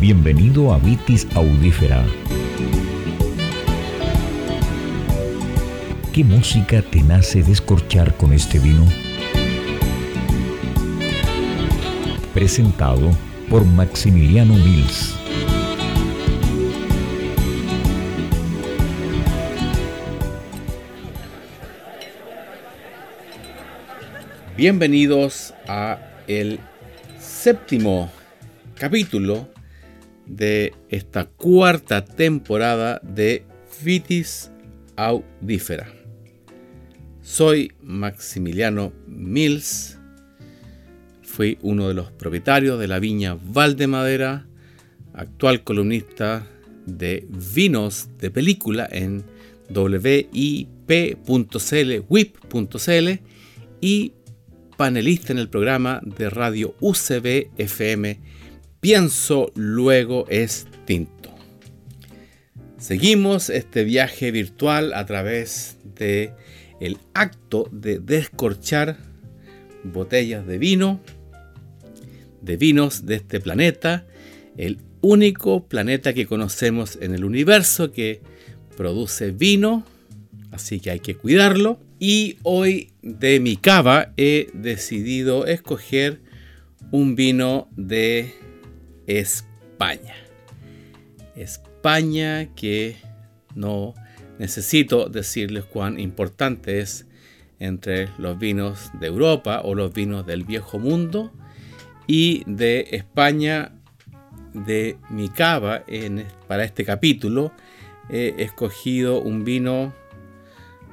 Bienvenido a Vitis Audífera. ¿Qué música te nace descorchar con este vino? Presentado por Maximiliano Mills. Bienvenidos a el séptimo capítulo de esta cuarta temporada de Vitis Audífera. Soy Maximiliano Mills, fui uno de los propietarios de la viña Valdemadera, actual columnista de vinos de película en wip.cl, wip.cl y panelista en el programa de radio UCB FM Pienso luego es tinto. Seguimos este viaje virtual a través de el acto de descorchar botellas de vino, de vinos de este planeta, el único planeta que conocemos en el universo que produce vino, así que hay que cuidarlo. Y hoy de mi cava he decidido escoger un vino de España. España que no necesito decirles cuán importante es entre los vinos de Europa o los vinos del viejo mundo y de España de mi cava en, para este capítulo he escogido un vino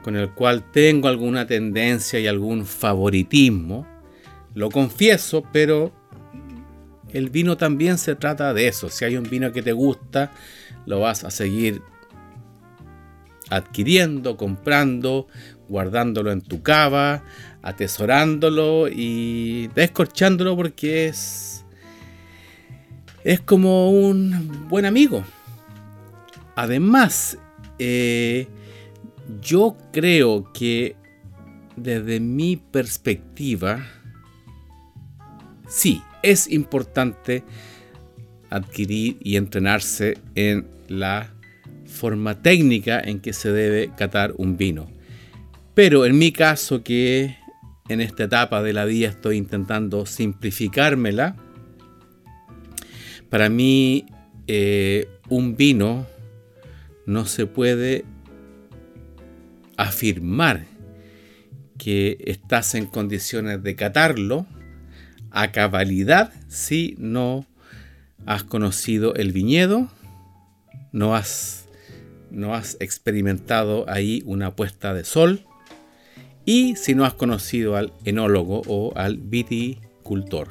con el cual tengo alguna tendencia y algún favoritismo. Lo confieso, pero el vino también se trata de eso. Si hay un vino que te gusta, lo vas a seguir adquiriendo, comprando, guardándolo en tu cava, atesorándolo y descorchándolo porque es es como un buen amigo. Además, eh, yo creo que desde mi perspectiva, sí, es importante adquirir y entrenarse en la forma técnica en que se debe catar un vino. Pero en mi caso, que en esta etapa de la vida estoy intentando simplificármela, para mí eh, un vino no se puede afirmar que estás en condiciones de catarlo a cabalidad si no has conocido el viñedo, no has, no has experimentado ahí una puesta de sol y si no has conocido al enólogo o al viticultor.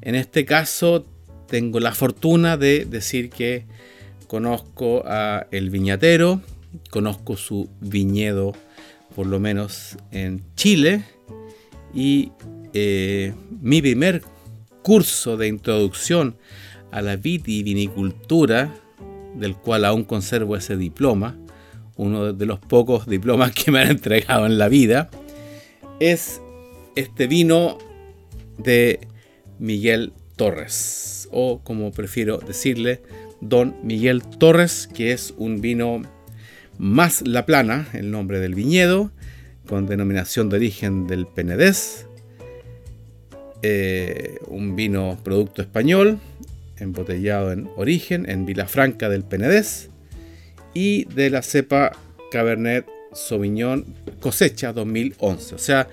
En este caso tengo la fortuna de decir que conozco a el viñatero, conozco su viñedo por lo menos en Chile y eh, mi primer curso de introducción a la vitivinicultura, del cual aún conservo ese diploma, uno de los pocos diplomas que me han entregado en la vida, es este vino de Miguel Torres, o como prefiero decirle, Don Miguel Torres, que es un vino más La Plana, el nombre del viñedo, con denominación de origen del Penedés, eh, un vino producto español, embotellado en origen en Vilafranca del Penedés y de la cepa Cabernet Sauvignon cosecha 2011. O sea,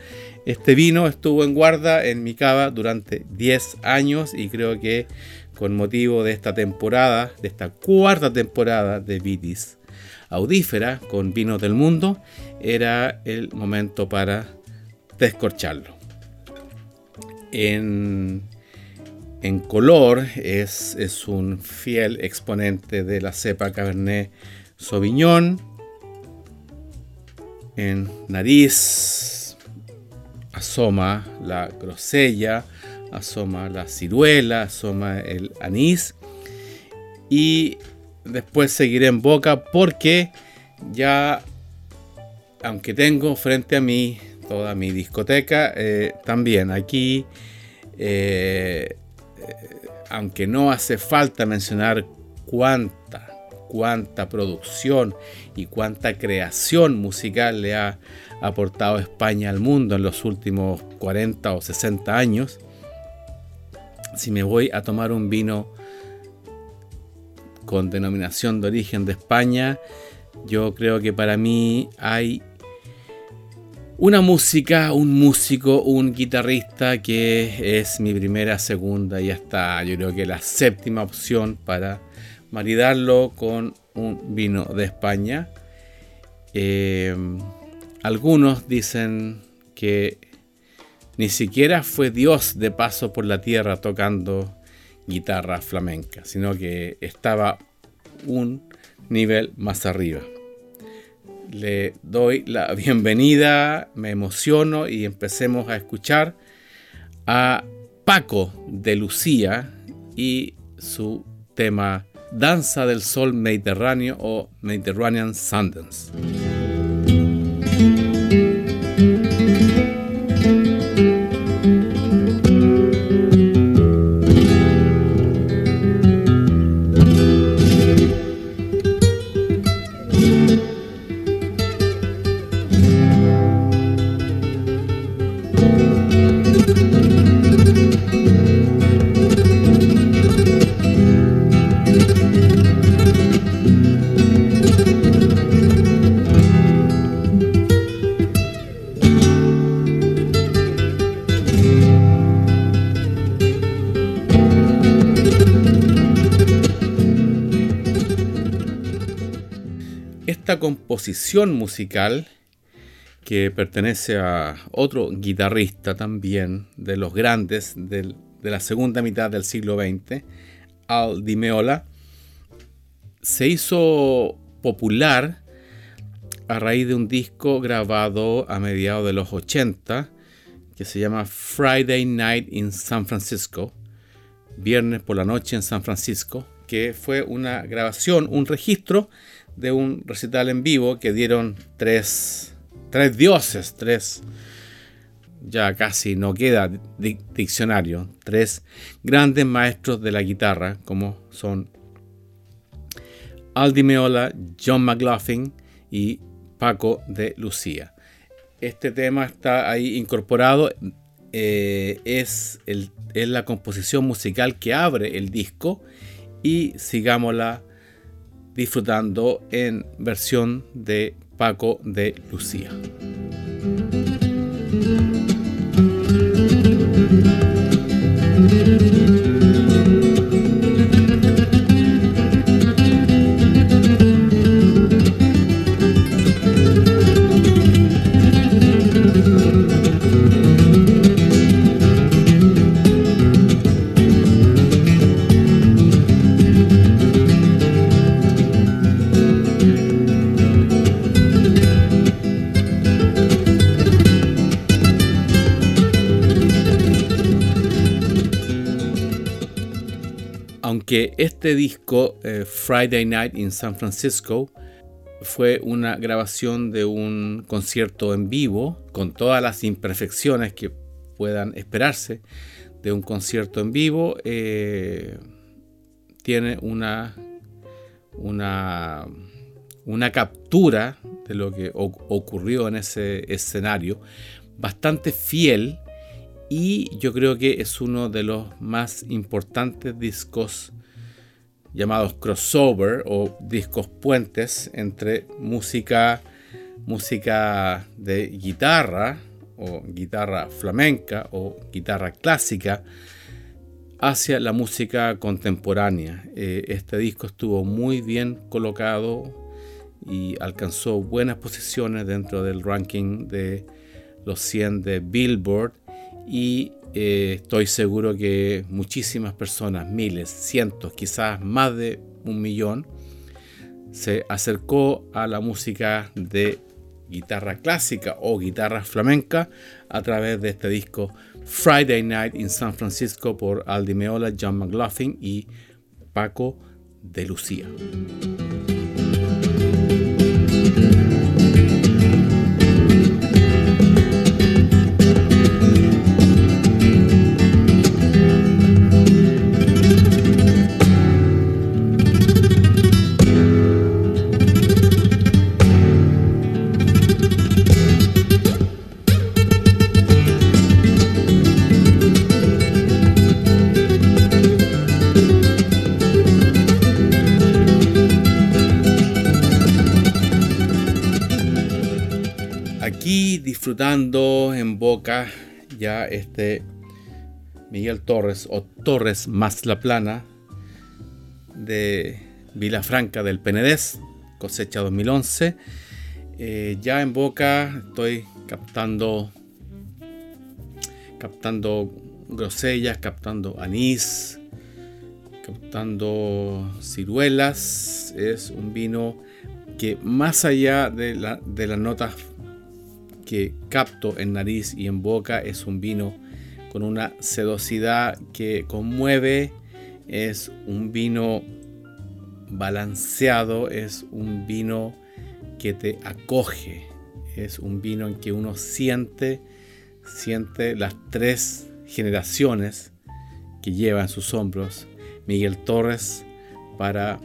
este vino estuvo en guarda en mi cava durante 10 años y creo que con motivo de esta temporada, de esta cuarta temporada de Vitis audífera con vinos del mundo, era el momento para descorcharlo en, color es, es, un fiel exponente de la cepa Cabernet Sauvignon. En nariz asoma la grosella, asoma la ciruela, asoma el anís. Y después seguiré en boca porque ya, aunque tengo frente a mí toda mi discoteca. Eh, también aquí eh, aunque no hace falta mencionar cuánta, cuánta producción y cuánta creación musical le ha aportado España al mundo en los últimos 40 o 60 años, si me voy a tomar un vino con denominación de origen de España, yo creo que para mí hay una música, un músico, un guitarrista que es mi primera, segunda y hasta yo creo que la séptima opción para maridarlo con un vino de España. Eh, algunos dicen que ni siquiera fue Dios de paso por la tierra tocando guitarra flamenca, sino que estaba un nivel más arriba le doy la bienvenida, me emociono y empecemos a escuchar a Paco de Lucía y su tema Danza del Sol Mediterráneo o Mediterranean Sundance. Composición musical que pertenece a otro guitarrista también de los grandes de la segunda mitad del siglo XX, Al Di Meola, se hizo popular a raíz de un disco grabado a mediados de los 80 que se llama Friday Night in San Francisco, Viernes por la Noche en San Francisco, que fue una grabación, un registro de un recital en vivo que dieron tres, tres dioses, tres, ya casi no queda diccionario, tres grandes maestros de la guitarra, como son Aldi Meola, John McLaughlin y Paco de Lucía. Este tema está ahí incorporado, eh, es, el, es la composición musical que abre el disco y sigámosla disfrutando en versión de Paco de Lucía. Que este disco, eh, Friday Night in San Francisco, fue una grabación de un concierto en vivo, con todas las imperfecciones que puedan esperarse de un concierto en vivo. Eh, tiene una, una, una captura de lo que ocurrió en ese escenario bastante fiel y yo creo que es uno de los más importantes discos llamados crossover o discos puentes entre música, música de guitarra o guitarra flamenca o guitarra clásica hacia la música contemporánea. Eh, este disco estuvo muy bien colocado y alcanzó buenas posiciones dentro del ranking de los 100 de Billboard y eh, estoy seguro que muchísimas personas, miles, cientos, quizás más de un millón, se acercó a la música de guitarra clásica o guitarra flamenca a través de este disco Friday Night in San Francisco por Aldi Meola, John McLaughlin y Paco de Lucía. Disfrutando en boca ya este Miguel Torres o Torres más la plana de Vilafranca del Penedés, cosecha 2011. Eh, ya en boca estoy captando captando grosellas, captando anís, captando ciruelas. Es un vino que más allá de, la, de las notas que capto en nariz y en boca, es un vino con una sedosidad que conmueve, es un vino balanceado, es un vino que te acoge, es un vino en que uno siente, siente las tres generaciones que lleva en sus hombros Miguel Torres para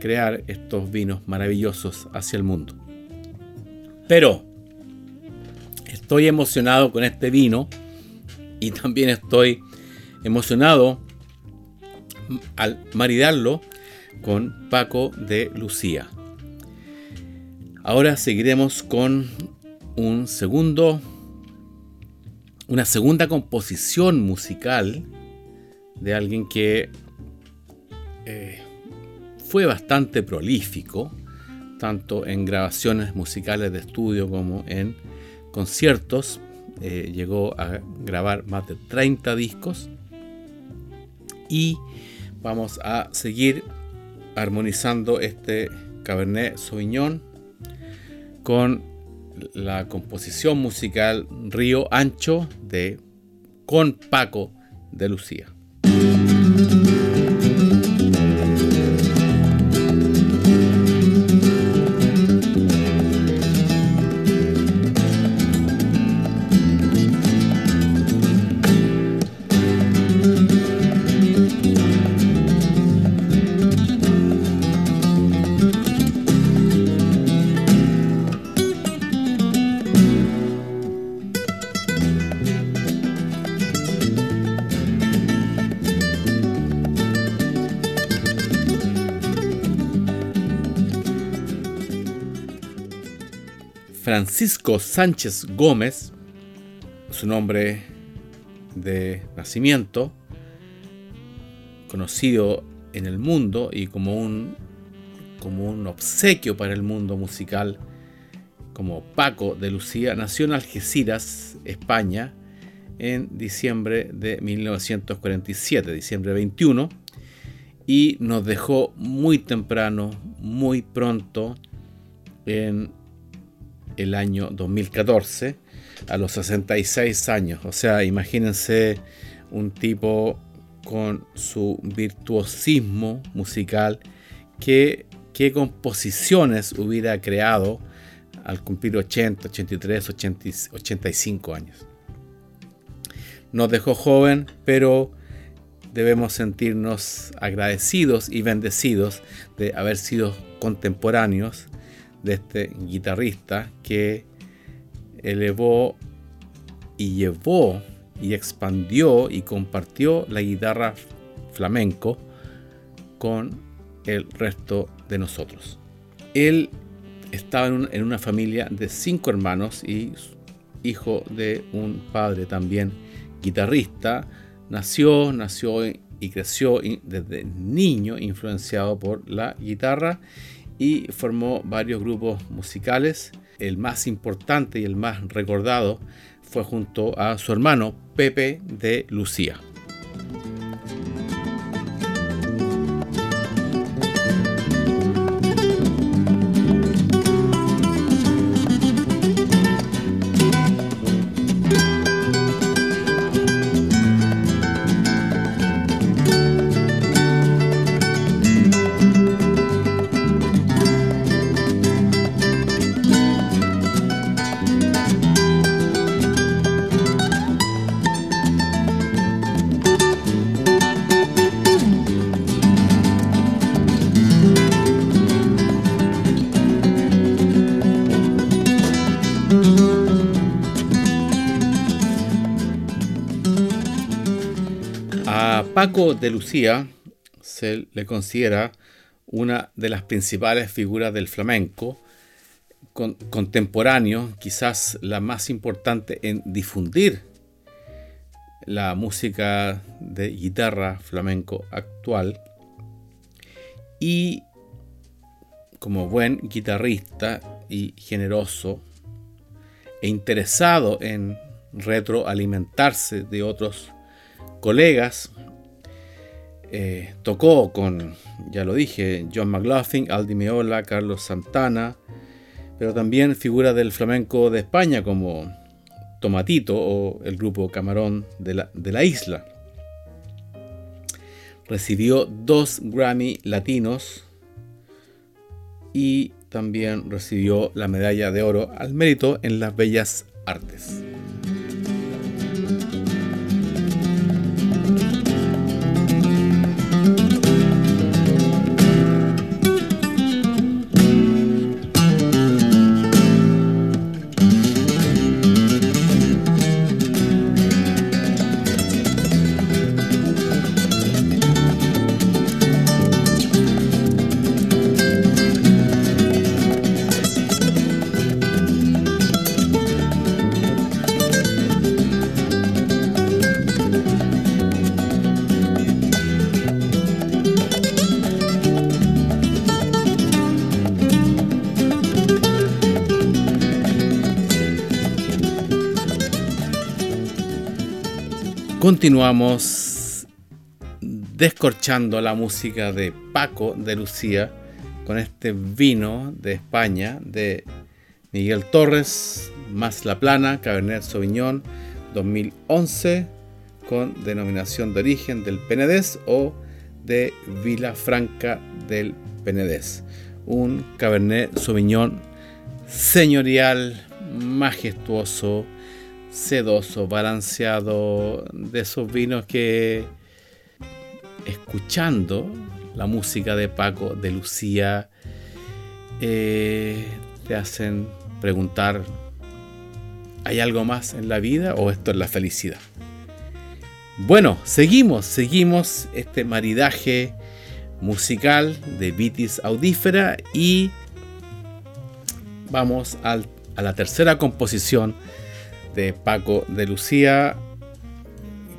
crear estos vinos maravillosos hacia el mundo. Pero estoy emocionado con este vino y también estoy emocionado al maridarlo con Paco de Lucía. Ahora seguiremos con un segundo, una segunda composición musical de alguien que eh, fue bastante prolífico, tanto en grabaciones musicales de estudio como en conciertos. Eh, llegó a grabar más de 30 discos y vamos a seguir armonizando este Cabernet Sauvignon con la composición musical Río Ancho de Con Paco de Lucía. Francisco Sánchez Gómez, su nombre de nacimiento, conocido en el mundo y como un, como un obsequio para el mundo musical, como Paco de Lucía, nació en Algeciras, España, en diciembre de 1947, diciembre 21, y nos dejó muy temprano, muy pronto, en el año 2014 a los 66 años. O sea, imagínense un tipo con su virtuosismo musical, que, qué composiciones hubiera creado al cumplir 80, 83, 85 años. Nos dejó joven, pero debemos sentirnos agradecidos y bendecidos de haber sido contemporáneos de este guitarrista que elevó y llevó y expandió y compartió la guitarra flamenco con el resto de nosotros. Él estaba en, una familia de cinco hermanos y hijo de un padre también guitarrista. Nació, nació y creció desde niño influenciado por la guitarra y formó varios grupos musicales. El más importante y el más recordado fue junto a su hermano Pepe de Lucía. Paco de Lucía se le considera una de las principales figuras del flamenco contemporáneo, quizás la más importante en difundir la música de guitarra flamenco actual. Y como buen guitarrista y generoso e interesado en retroalimentarse de otros colegas, eh, tocó con, ya lo dije, John McLaughlin, Aldi Meola, Carlos Santana, pero también figuras del flamenco de España como Tomatito o el grupo Camarón de la, de la isla. Recibió dos Grammy latinos y también recibió la medalla de oro al mérito en las bellas artes. Continuamos descorchando la música de Paco de Lucía con este vino de España de Miguel Torres, más La Plana, Cabernet Sauvignon 2011 con denominación de origen del Penedés o de Vila Franca del Penedés. Un Cabernet Sauvignon señorial, majestuoso, sedoso, balanceado, de esos vinos que escuchando la música de Paco, de Lucía, eh, te hacen preguntar, ¿hay algo más en la vida o esto es la felicidad? Bueno, seguimos, seguimos este maridaje musical de Vitis audífera y vamos a la tercera composición de Paco de Lucía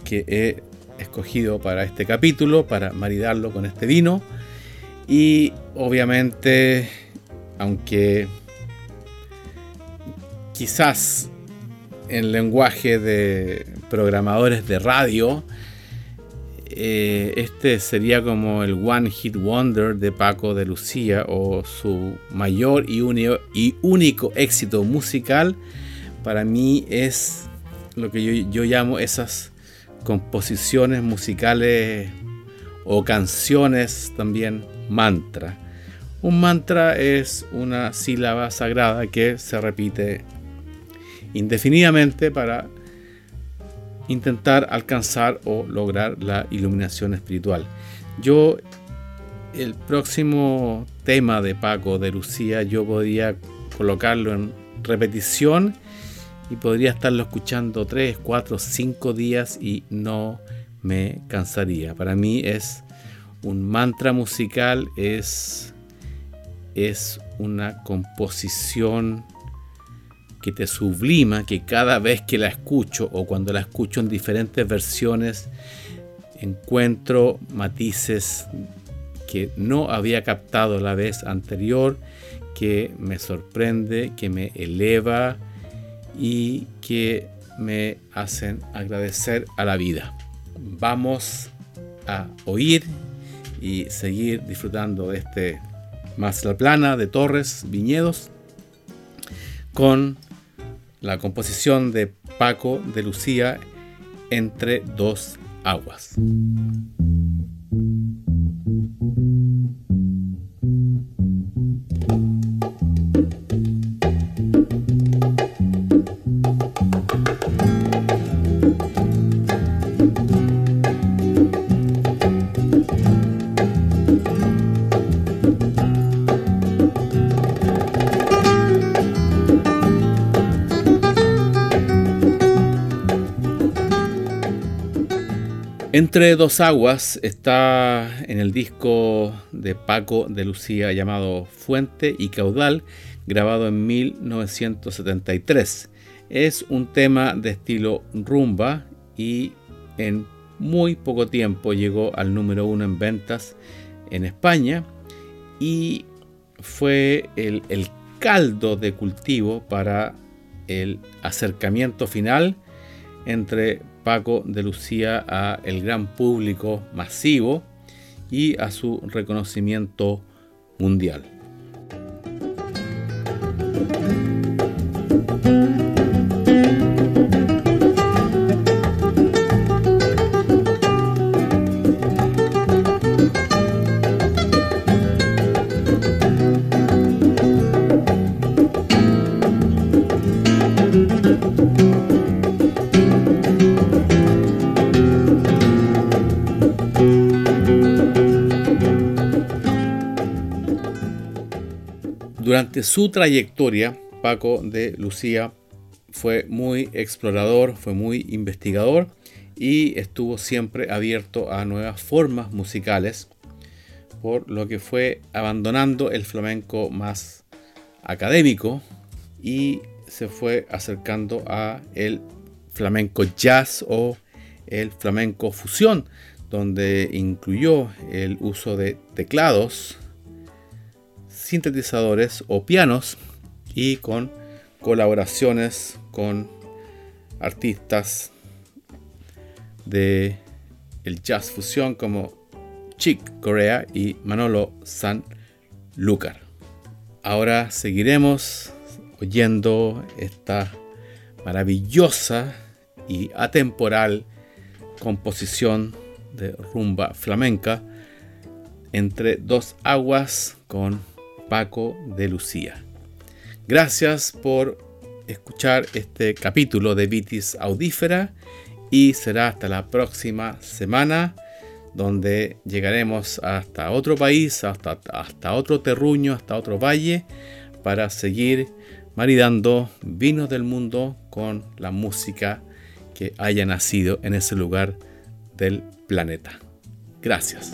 que he escogido para este capítulo, para maridarlo con este vino. Y obviamente, aunque quizás en lenguaje de programadores de radio, eh, este sería como el One Hit Wonder de Paco de Lucía o su mayor y, y único éxito musical para mí es lo que yo, llamo esas composiciones musicales o canciones también mantra. Un mantra es una sílaba sagrada que se repite indefinidamente para intentar alcanzar o lograr la iluminación espiritual. Yo, el próximo tema de Paco de Lucía, yo podría colocarlo en repetición y podría estarlo escuchando 3, 4, 5 días y no me cansaría. Para mí es un mantra musical, es, es una composición que te sublima, que cada vez que la escucho o cuando la escucho en diferentes versiones, encuentro matices que no había captado la vez anterior, que me sorprende, que me eleva, y que me hacen agradecer a la vida. Vamos a oír y seguir disfrutando de este más la plana de Torres Viñedos con la composición de Paco de Lucía entre dos aguas. Entre dos aguas está en el disco de Paco de Lucía llamado Fuente y Caudal, grabado en 1973. Es un tema de estilo rumba y en muy poco tiempo llegó al número uno en ventas en España y fue el, caldo de cultivo para el acercamiento final entre Paco de Lucía a el gran público masivo y a su reconocimiento mundial. Durante su trayectoria, Paco de Lucía fue muy explorador, fue muy investigador y estuvo siempre abierto a nuevas formas musicales, por lo que fue abandonando el flamenco más académico y se fue acercando a el flamenco jazz o el flamenco fusión, donde incluyó el uso de teclados, sintetizadores o pianos y con colaboraciones con artistas de el jazz fusión como Chick Corea y Manolo San Lucar. Ahora seguiremos oyendo esta maravillosa y atemporal composición de rumba flamenca entre dos aguas con Paco de Lucía. Gracias por escuchar este capítulo de Vitis Audífera y será hasta la próxima semana donde llegaremos hasta otro país, hasta, hasta otro terruño, hasta otro valle para seguir maridando vinos del mundo con la música que haya nacido en ese lugar del planeta. Gracias.